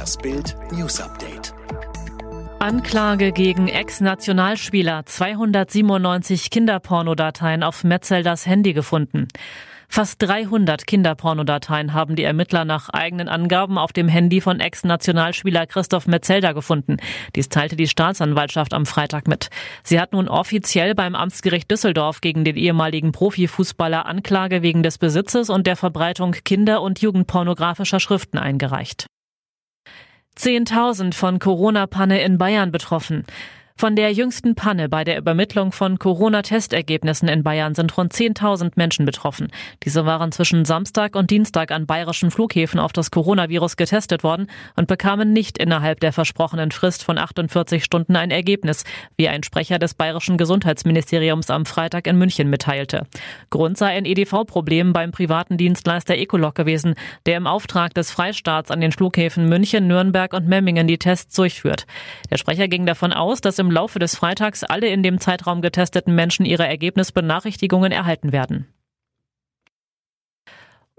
Das Bild News Update. Anklage gegen Ex-Nationalspieler. 297 Kinderpornodateien auf Metzelders Handy gefunden. Fast 300 Kinderpornodateien haben die Ermittler nach eigenen Angaben auf dem Handy von Ex-Nationalspieler Christoph Metzelder gefunden. Dies teilte die Staatsanwaltschaft am Freitag mit. Sie hat nun offiziell beim Amtsgericht Düsseldorf gegen den ehemaligen Profifußballer Anklage wegen des Besitzes und der Verbreitung kinder- und jugendpornografischer Schriften eingereicht. 10.000 von Corona-Panne in Bayern betroffen. Von der jüngsten Panne bei der Übermittlung von Corona-Testergebnissen in Bayern sind rund 10.000 Menschen betroffen. Diese waren zwischen Samstag und Dienstag an bayerischen Flughäfen auf das Coronavirus getestet worden und bekamen nicht innerhalb der versprochenen Frist von 48 Stunden ein Ergebnis, wie ein Sprecher des bayerischen Gesundheitsministeriums am Freitag in München mitteilte. Grund sei ein EDV-Problem beim privaten Dienstleister Ecolog gewesen, der im Auftrag des Freistaats an den Flughäfen München, Nürnberg und Memmingen die Tests durchführt. Der Sprecher ging davon aus, dass im Laufe des Freitags alle in dem Zeitraum getesteten Menschen ihre Ergebnisbenachrichtigungen erhalten werden.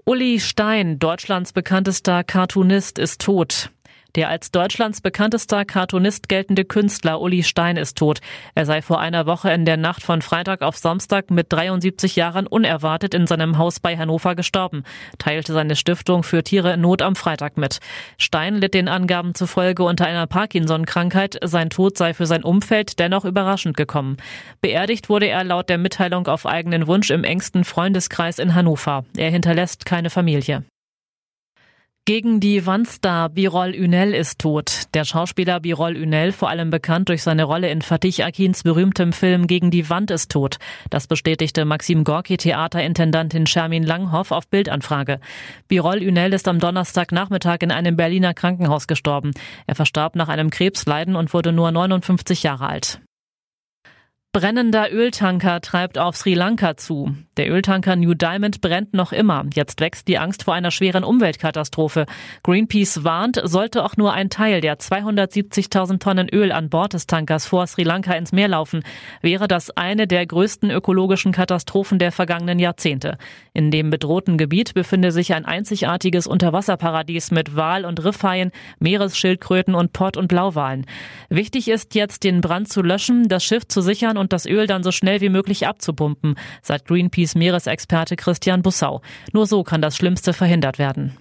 Uli Stein, Deutschlands bekanntester Cartoonist, ist tot. Der als Deutschlands bekanntester Cartoonist geltende Künstler Uli Stein ist tot. Er sei vor einer Woche in der Nacht von Freitag auf Samstag mit 73 Jahren unerwartet in seinem Haus bei Hannover gestorben, teilte seine Stiftung für Tiere in Not am Freitag mit. Stein litt den Angaben zufolge unter einer Parkinson-Krankheit. Sein Tod sei für sein Umfeld dennoch überraschend gekommen. Beerdigt wurde er laut der Mitteilung auf eigenen Wunsch im engsten Freundeskreis in Hannover. Er hinterlässt keine Familie. Gegen die Wandstar Birol Ünel ist tot. Der Schauspieler Birol Ünel, vor allem bekannt durch seine Rolle in Fatih Akins berühmtem Film Gegen die Wand ist tot. Das bestätigte Maxim Gorki Theaterintendantin Shermin Langhoff auf Bildanfrage. Birol Ünel ist am Donnerstagnachmittag in einem Berliner Krankenhaus gestorben. Er verstarb nach einem Krebsleiden und wurde nur 59 Jahre alt. Brennender Öltanker treibt auf Sri Lanka zu. Der Öltanker New Diamond brennt noch immer. Jetzt wächst die Angst vor einer schweren Umweltkatastrophe. Greenpeace warnt, sollte auch nur ein Teil der 270.000 Tonnen Öl an Bord des Tankers vor Sri Lanka ins Meer laufen, wäre das eine der größten ökologischen Katastrophen der vergangenen Jahrzehnte. In dem bedrohten Gebiet befinde sich ein einzigartiges Unterwasserparadies mit Wal- und Riffhaien, Meeresschildkröten und Port- und Blauwalen. Wichtig ist jetzt, den Brand zu löschen, das Schiff zu sichern und das Öl dann so schnell wie möglich abzupumpen, sagt Greenpeace Meeresexperte Christian Bussau. Nur so kann das Schlimmste verhindert werden.